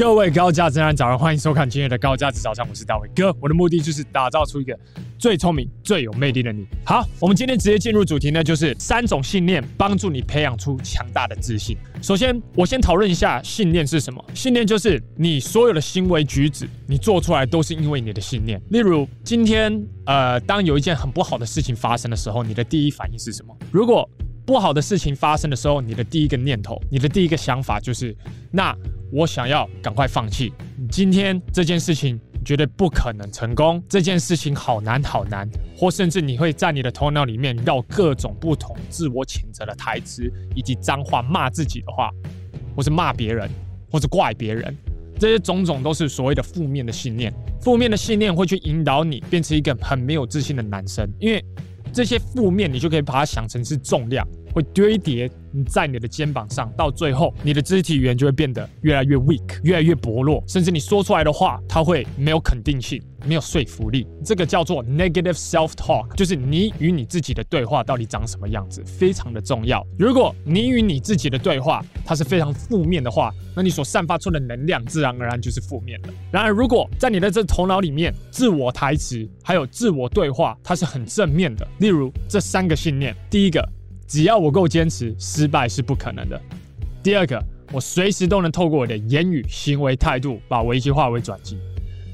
各位高价值男早上欢迎收看今天的高价值早餐，我是大卫哥。我的目的就是打造出一个最聪明、最有魅力的你。好，我们今天直接进入主题呢，就是三种信念帮助你培养出强大的自信。首先，我先讨论一下信念是什么。信念就是你所有的行为举止，你做出来都是因为你的信念。例如，今天呃，当有一件很不好的事情发生的时候，你的第一反应是什么？如果不好的事情发生的时候，你的第一个念头，你的第一个想法就是，那我想要赶快放弃。今天这件事情绝对不可能成功，这件事情好难好难，或甚至你会在你的头脑里面绕各种不同自我谴责的台词，以及脏话骂自己的话，或是骂别人，或是怪别人，这些种种都是所谓的负面的信念。负面的信念会去引导你变成一个很没有自信的男生，因为这些负面你就可以把它想成是重量。会堆叠在你的肩膀上，到最后你的肢体语言就会变得越来越 weak，越来越薄弱，甚至你说出来的话，它会没有肯定性，没有说服力。这个叫做 negative self-talk，就是你与你自己的对话到底长什么样子，非常的重要。如果你与你自己的对话它是非常负面的话，那你所散发出的能量自然而然就是负面的。然而，如果在你的这头脑里面，自我台词还有自我对话，它是很正面的。例如这三个信念，第一个。只要我够坚持，失败是不可能的。第二个，我随时都能透过我的言语、行为、态度，把危机化为转机。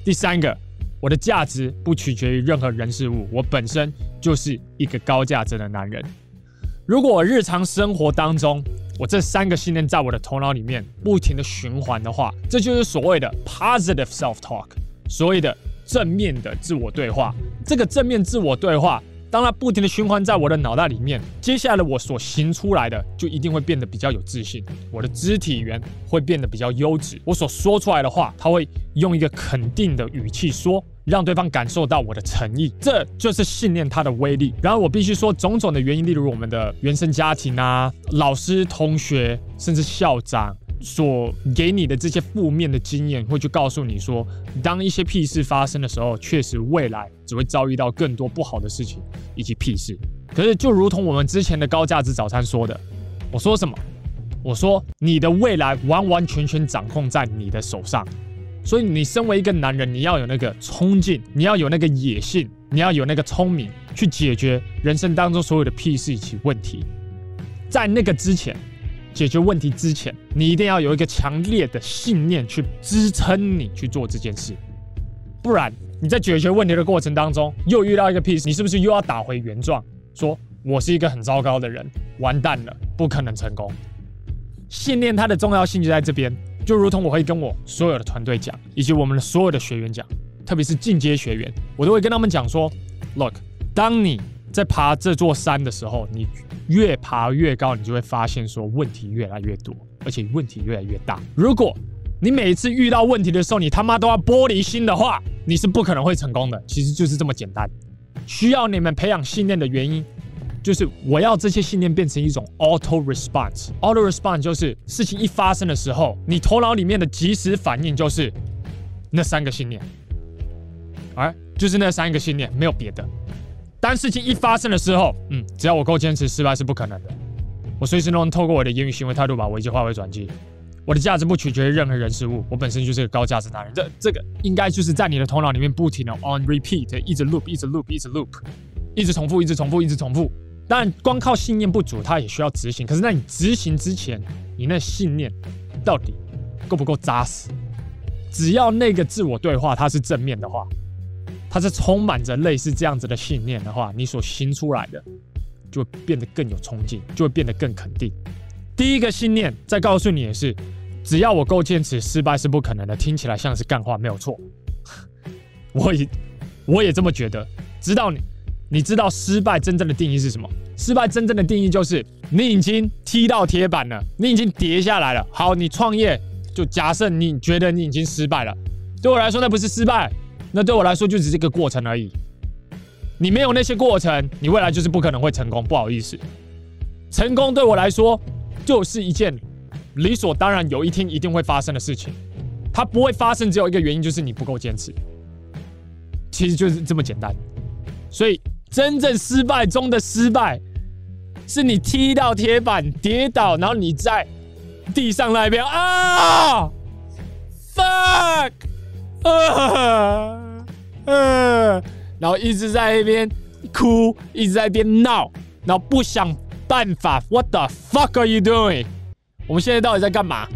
第三个，我的价值不取决于任何人事物，我本身就是一个高价值的男人。如果我日常生活当中，我这三个信念在我的头脑里面不停的循环的话，这就是所谓的 positive self-talk，所谓的正面的自我对话。这个正面自我对话。当它不停的循环在我的脑袋里面，接下来我所行出来的就一定会变得比较有自信，我的肢体语言会变得比较优质，我所说出来的话，他会用一个肯定的语气说，让对方感受到我的诚意，这就是信念它的威力。然后我必须说，种种的原因，例如我们的原生家庭啊、老师、同学，甚至校长。所给你的这些负面的经验，会去告诉你说，当一些屁事发生的时候，确实未来只会遭遇到更多不好的事情以及屁事。可是，就如同我们之前的高价值早餐说的，我说什么？我说你的未来完完全全掌控在你的手上。所以，你身为一个男人，你要有那个冲劲，你要有那个野性，你要有那个聪明，去解决人生当中所有的屁事以及问题。在那个之前。解决问题之前，你一定要有一个强烈的信念去支撑你去做这件事，不然你在解决问题的过程当中又遇到一个 piece，，你是不是又要打回原状，说我是一个很糟糕的人，完蛋了，不可能成功。信念它的重要性就在这边，就如同我会跟我所有的团队讲，以及我们的所有的学员讲，特别是进阶学员，我都会跟他们讲说，Look，当你在爬这座山的时候，你。越爬越高，你就会发现说问题越来越多，而且问题越来越大。如果你每次遇到问题的时候，你他妈都要玻璃心的话，你是不可能会成功的。其实就是这么简单。需要你们培养信念的原因，就是我要这些信念变成一种 auto response。auto response 就是事情一发生的时候，你头脑里面的即时反应就是那三个信念，哎，就是那三个信念，没有别的。当事情一发生的时候，嗯，只要我够坚持，失败是不可能的。我随时都能透过我的言语、行为、态度，把危机化为转机。我的价值不取决于任何人事物，我本身就是个高价值男人。这这个应该就是在你的头脑里面不停的 on repeat，一直 loop，一直 loop，一直 loop，一直重复，一直重复，一直重复。当然，光靠信念不足，它也需要执行。可是，在你执行之前，你那信念到底够不够扎实？只要那个自我对话它是正面的话。它是充满着类似这样子的信念的话，你所行出来的就会变得更有冲劲，就会变得更肯定。第一个信念再告诉你也是，只要我够坚持，失败是不可能的。听起来像是干话，没有错。我也我也这么觉得。知道你，你知道失败真正的定义是什么？失败真正的定义就是你已经踢到铁板了，你已经跌下来了。好，你创业就假设你觉得你已经失败了，对我来说那不是失败。那对我来说就只是这个过程而已。你没有那些过程，你未来就是不可能会成功。不好意思，成功对我来说就是一件理所当然，有一天一定会发生的事情。它不会发生，只有一个原因，就是你不够坚持。其实就是这么简单。所以，真正失败中的失败，是你踢到铁板跌倒，然后你在地上那一边啊。fuck，呃呃，然后一直在那边哭，一直在那边闹，然后不想办法。What the fuck are you doing？我们现在到底在干嘛？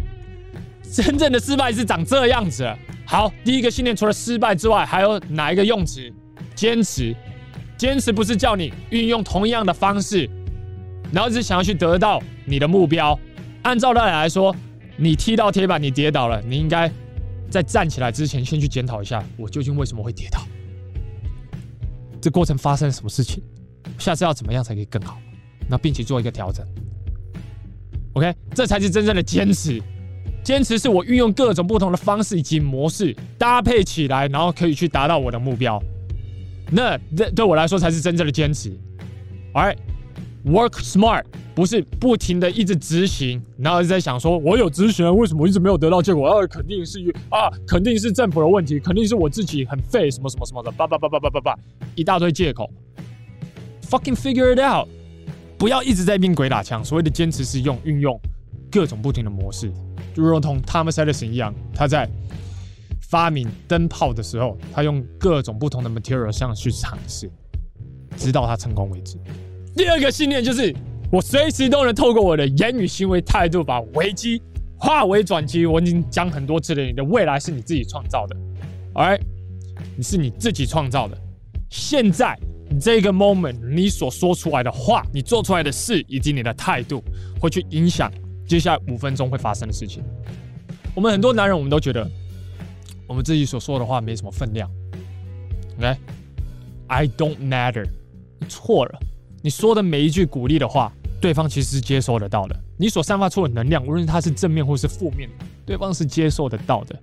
真正的失败是长这样子。好，第一个信念除了失败之外，还有哪一个用词？坚持。坚持不是叫你运用同样的方式，然后只想要去得到你的目标。按照道理来说，你踢到铁板，你跌倒了，你应该在站起来之前先去检讨一下，我究竟为什么会跌倒？这过程发生了什么事情？下次要怎么样才可以更好？那并且做一个调整。OK，这才是真正的坚持。坚持是我运用各种不同的方式以及模式搭配起来，然后可以去达到我的目标。那这对我来说才是真正的坚持。All right Work smart 不是不停的一直执行，然后一直在想说，我有执行，为什么一直没有得到结果？啊，肯定是啊，肯定是政府的问题，肯定是我自己很废，什么什么什么的，叭叭叭叭叭叭叭，一大堆借口。Fucking figure it out，不要一直在变鬼打墙。所谓的坚持是用运用各种不停的模式，就如同 Thomas Edison 一样，他在。发明灯泡的时候，他用各种不同的 material 上去尝试，直到他成功为止。第二个信念就是，我随时都能透过我的言语、行为、态度，把危机化为转机。我已经讲很多次了，你的未来是你自己创造的，Alright，你是你自己创造的。现在这个 moment，你所说出来的话，你做出来的事，以及你的态度，会去影响接下来五分钟会发生的事情。我们很多男人，我们都觉得。我们自己所说的话没什么分量，OK？I don't matter。错了，你说的每一句鼓励的话，对方其实是接收得到的。你所散发出的能量，无论它是正面或是负面，对方是接受得到的。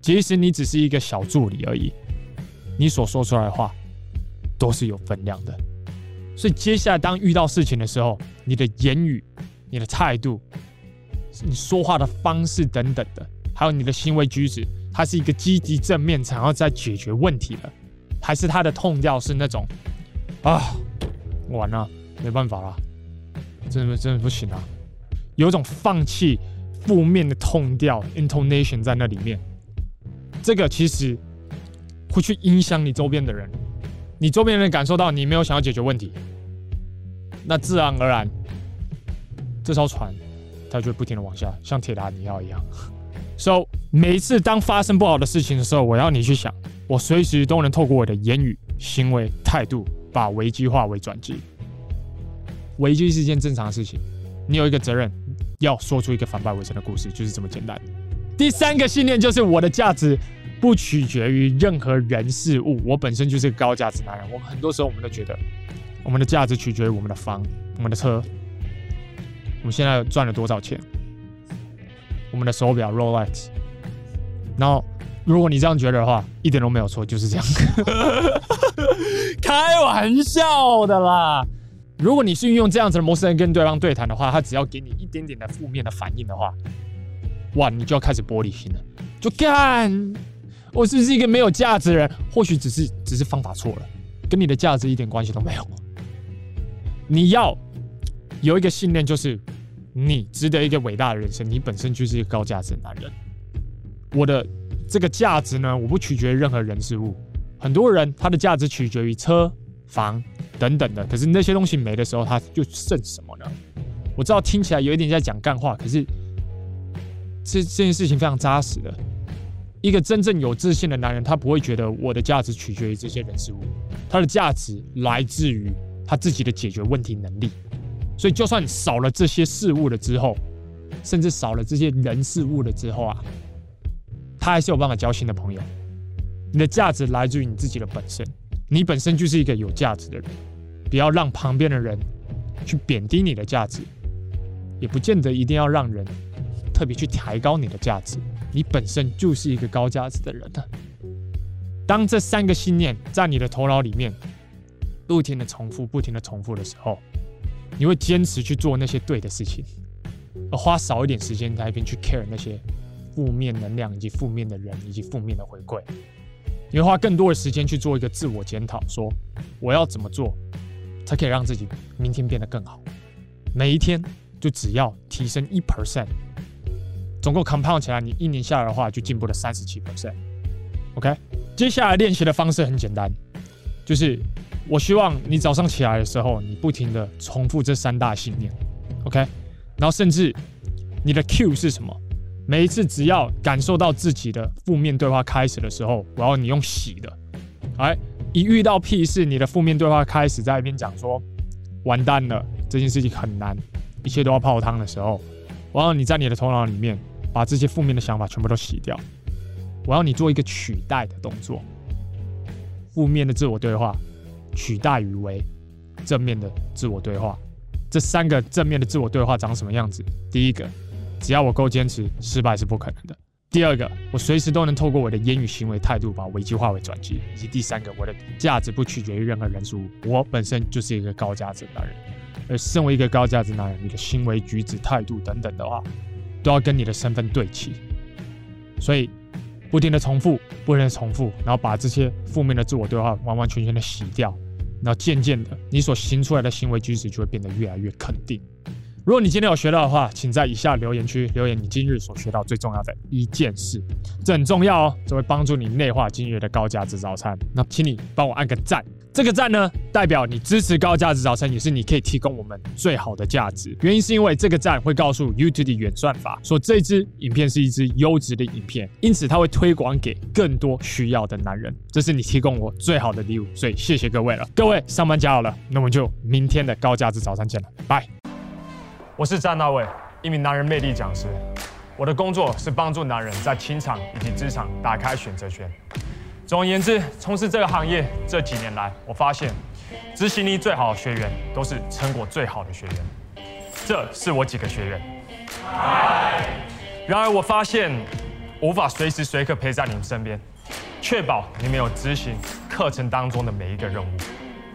即使你只是一个小助理而已，你所说出来的话都是有分量的。所以接下来当遇到事情的时候，你的言语、你的态度、你说话的方式等等的，还有你的行为举止。它是一个积极正面，想要在解决问题的，还是他的 tone 调是那种啊，完了，没办法了，真的真的不行了，有一种放弃负面的 tone 调 intonation 在那里面，这个其实会去影响你周边的人，你周边人感受到你没有想要解决问题，那自然而然这艘船它就会不停的往下，像铁达尼号一样。So 每一次当发生不好的事情的时候，我要你去想，我随时都能透过我的言语、行为、态度，把危机化为转机。危机是一件正常的事情，你有一个责任，要说出一个反败为胜的故事，就是这么简单。第三个信念就是我的价值不取决于任何人事物，我本身就是个高价值男人。我们很多时候我们都觉得，我们的价值取决于我们的房、我们的车，我们现在赚了多少钱。我们的手表 Rolex，然后如果你这样觉得的话，一点都没有错，就是这样，开玩笑的啦。如果你是运用这样子的模式来跟对方对谈的话，他只要给你一点点的负面的反应的话，哇，你就要开始玻璃心了，就干，我是不是一个没有价值的人？或许只是只是方法错了，跟你的价值一点关系都没有。你要有一个信念，就是。你值得一个伟大的人生，你本身就是一个高价值的男人。我的这个价值呢，我不取决于任何人事物。很多人他的价值取决于车、房等等的，可是那些东西没的时候，他就剩什么呢？我知道听起来有一点在讲干话，可是这这件事情非常扎实的。一个真正有自信的男人，他不会觉得我的价值取决于这些人事物，他的价值来自于他自己的解决问题能力。所以，就算少了这些事物了之后，甚至少了这些人事物了之后啊，他还是有办法交新的朋友。你的价值来自于你自己的本身，你本身就是一个有价值的人。不要让旁边的人去贬低你的价值，也不见得一定要让人特别去抬高你的价值。你本身就是一个高价值的人呢。当这三个信念在你的头脑里面不停的重复、不停的重复的时候，你会坚持去做那些对的事情，而花少一点时间在一边去 care 那些负面能量以及负面的人以及负面的回馈。你会花更多的时间去做一个自我检讨，说我要怎么做才可以让自己明天变得更好。每一天就只要提升一 percent，总共 compound 起来，你一年下来的话，就进步了三十七 percent。OK，接下来练习的方式很简单，就是我希望你早上起来的时候，你不停的重复这三大信念。OK，然后甚至你的 Q 是什么？每一次只要感受到自己的负面对话开始的时候，我要你用洗的。哎，一遇到屁事，你的负面对话开始在一边讲说完蛋了，这件事情很难，一切都要泡汤的时候，我要你在你的头脑里面把这些负面的想法全部都洗掉。我要你做一个取代的动作，负面的自我对话取代于为正面的自我对话。这三个正面的自我对话长什么样子？第一个，只要我够坚持，失败是不可能的。第二个，我随时都能透过我的言语行为态度把危机化为转机。以及第三个，我的价值不取决于任何人事物，我本身就是一个高价值男人。而身为一个高价值男人，你的行为举止态度等等的话，都要跟你的身份对齐。所以，不停的重复，不停的重复，然后把这些负面的自我对话完完全全的洗掉。然后渐渐的，你所行出来的行为举止就会变得越来越肯定。如果你今天有学到的话，请在以下留言区留言你今日所学到最重要的一件事，这很重要哦，这会帮助你内化今日的高价值早餐。那请你帮我按个赞。这个赞呢，代表你支持高价值早餐，也是你可以提供我们最好的价值。原因是因为这个赞会告诉 YouTube 的演算法，说这支影片是一支优质的影片，因此它会推广给更多需要的男人。这是你提供我最好的礼物，所以谢谢各位了。各位上班加油了，那我们就明天的高价值早餐见了，拜。我是詹大伟，一名男人魅力讲师。我的工作是帮助男人在情场以及职场打开选择权。总而言之，从事这个行业这几年来，我发现执行力最好的学员都是成果最好的学员。这是我几个学员。然而，我发现无法随时随刻陪在你们身边，确保你们有执行课程当中的每一个任务。